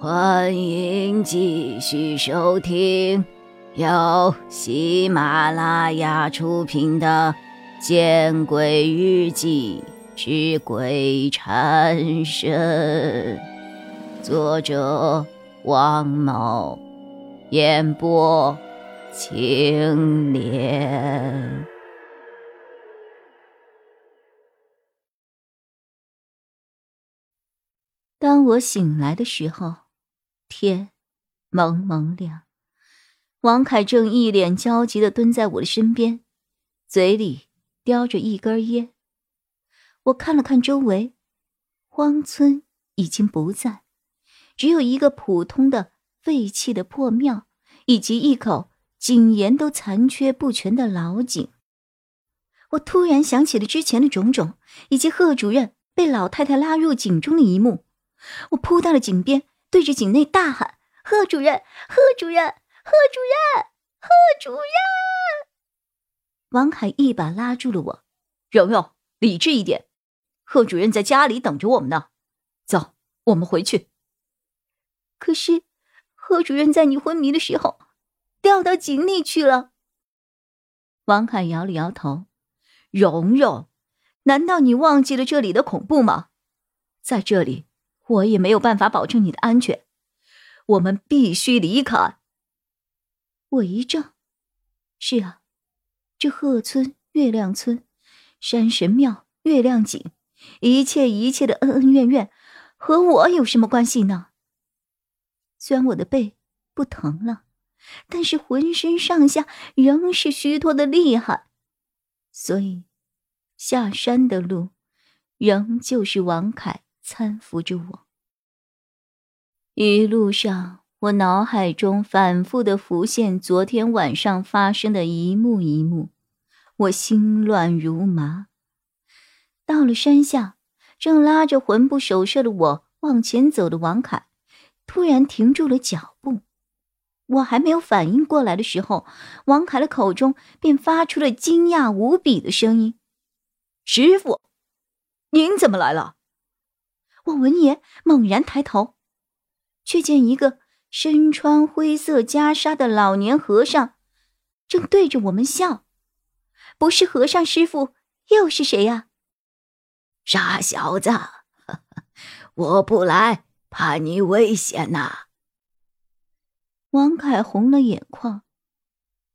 欢迎继续收听由喜马拉雅出品的《见鬼日记之鬼缠身》，作者王某，演播青莲。当我醒来的时候。天蒙蒙亮，王凯正一脸焦急的蹲在我的身边，嘴里叼着一根烟。我看了看周围，荒村已经不在，只有一个普通的废弃的破庙，以及一口井沿都残缺不全的老井。我突然想起了之前的种种，以及贺主任被老太太拉入井中的一幕，我扑到了井边。对着井内大喊：“贺主任，贺主任，贺主任，贺主任！”王凯一把拉住了我：“蓉蓉，理智一点，贺主任在家里等着我们呢。走，我们回去。”可是，贺主任在你昏迷的时候掉到井里去了。王凯摇了摇头：“蓉蓉，难道你忘记了这里的恐怖吗？在这里。”我也没有办法保证你的安全，我们必须离开。我一怔，是啊，这鹤村、月亮村、山神庙、月亮井，一切一切的恩恩怨怨，和我有什么关系呢？虽然我的背不疼了，但是浑身上下仍是虚脱的厉害，所以下山的路，仍旧是王凯。搀扶着我，一路上，我脑海中反复的浮现昨天晚上发生的一幕一幕，我心乱如麻。到了山下，正拉着魂不守舍的我往前走的王凯，突然停住了脚步。我还没有反应过来的时候，王凯的口中便发出了惊讶无比的声音：“师傅，您怎么来了？”我闻言猛然抬头，却见一个身穿灰色袈裟的老年和尚，正对着我们笑。不是和尚师傅，又是谁呀？傻小子，我不来，怕你危险呐。王凯红了眼眶，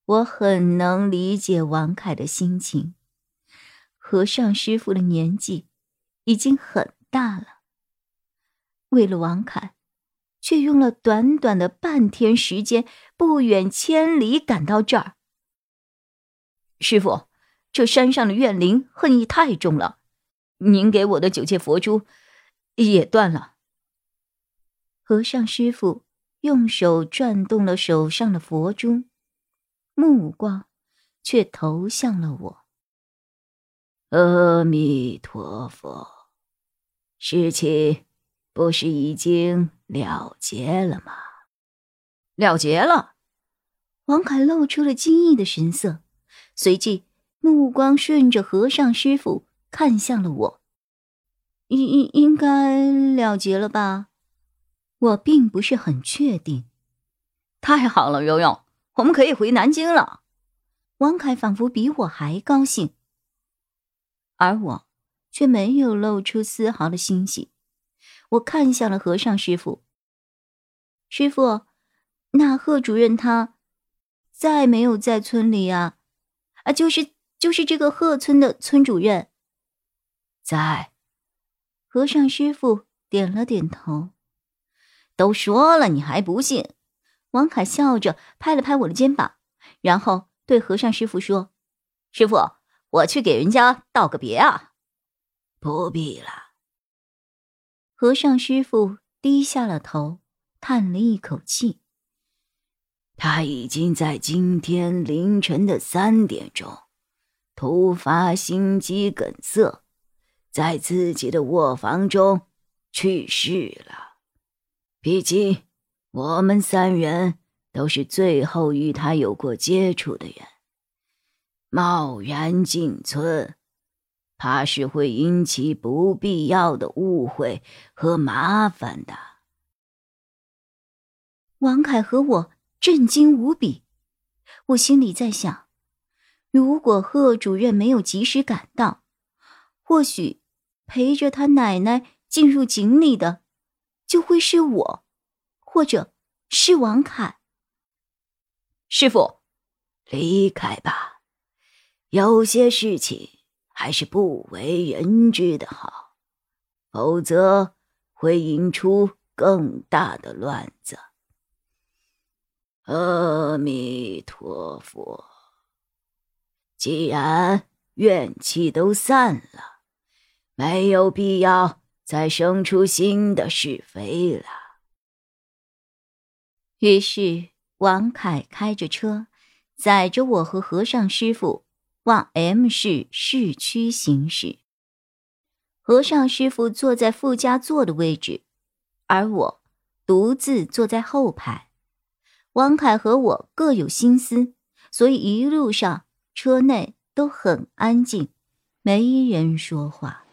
我很能理解王凯的心情。和尚师傅的年纪已经很大了。为了王凯，却用了短短的半天时间，不远千里赶到这儿。师傅，这山上的怨灵恨意太重了，您给我的九界佛珠也断了。和尚师傅用手转动了手上的佛珠，目光却投向了我。阿弥陀佛，事情。不是已经了结了吗？了结了。王凯露出了惊异的神色，随即目光顺着和尚师傅看向了我。应应应该了结了吧？我并不是很确定。太好了，柔柔，我们可以回南京了。王凯仿佛比我还高兴，而我却没有露出丝毫的欣喜。我看向了和尚师傅。师傅，那贺主任他，在没有在村里啊？啊，就是就是这个贺村的村主任，在。和尚师傅点了点头。都说了，你还不信？王凯笑着拍了拍我的肩膀，然后对和尚师傅说：“师傅，我去给人家道个别啊。”不必了。和尚师傅低下了头，叹了一口气。他已经在今天凌晨的三点钟，突发心肌梗塞，在自己的卧房中去世了。毕竟，我们三人都是最后与他有过接触的人，贸然进村。怕是会引起不必要的误会和麻烦的。王凯和我震惊无比。我心里在想，如果贺主任没有及时赶到，或许陪着他奶奶进入井里的，就会是我，或者是王凯。师傅，离开吧，有些事情还是不为人知的好，否则会引出更大的乱子。阿弥陀佛，既然怨气都散了，没有必要再生出新的是非了。于是，王凯开着车，载着我和和尚师傅往 M 市市区行驶。和尚师傅坐在副驾座的位置，而我独自坐在后排。王凯和我各有心思，所以一路上车内都很安静，没人说话。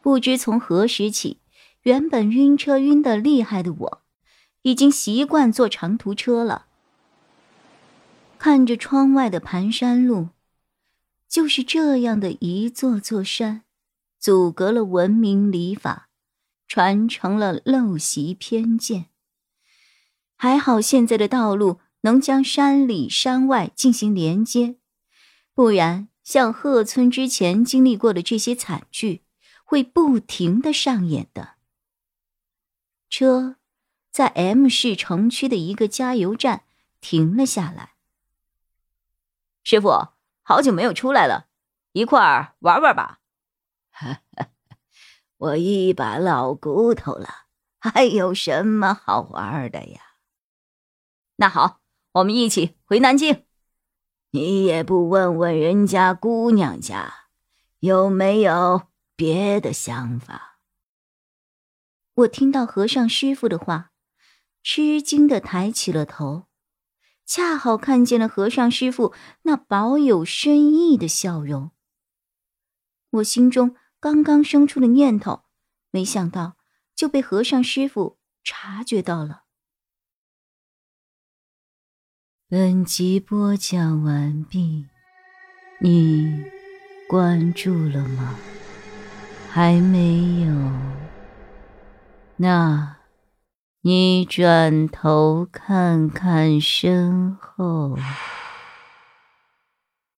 不知从何时起，原本晕车晕得厉害的我，已经习惯坐长途车了。看着窗外的盘山路，就是这样的一座座山，阻隔了文明礼法，传承了陋习偏见。还好，现在的道路能将山里山外进行连接，不然像鹤村之前经历过的这些惨剧，会不停的上演的。车在 M 市城区的一个加油站停了下来。师傅，好久没有出来了，一块儿玩玩吧。我一把老骨头了，还有什么好玩的呀？那好，我们一起回南京。你也不问问人家姑娘家有没有别的想法？我听到和尚师傅的话，吃惊的抬起了头，恰好看见了和尚师傅那保有深意的笑容。我心中刚刚生出的念头，没想到就被和尚师傅察觉到了。本集播讲完毕，你关注了吗？还没有？那，你转头看看身后。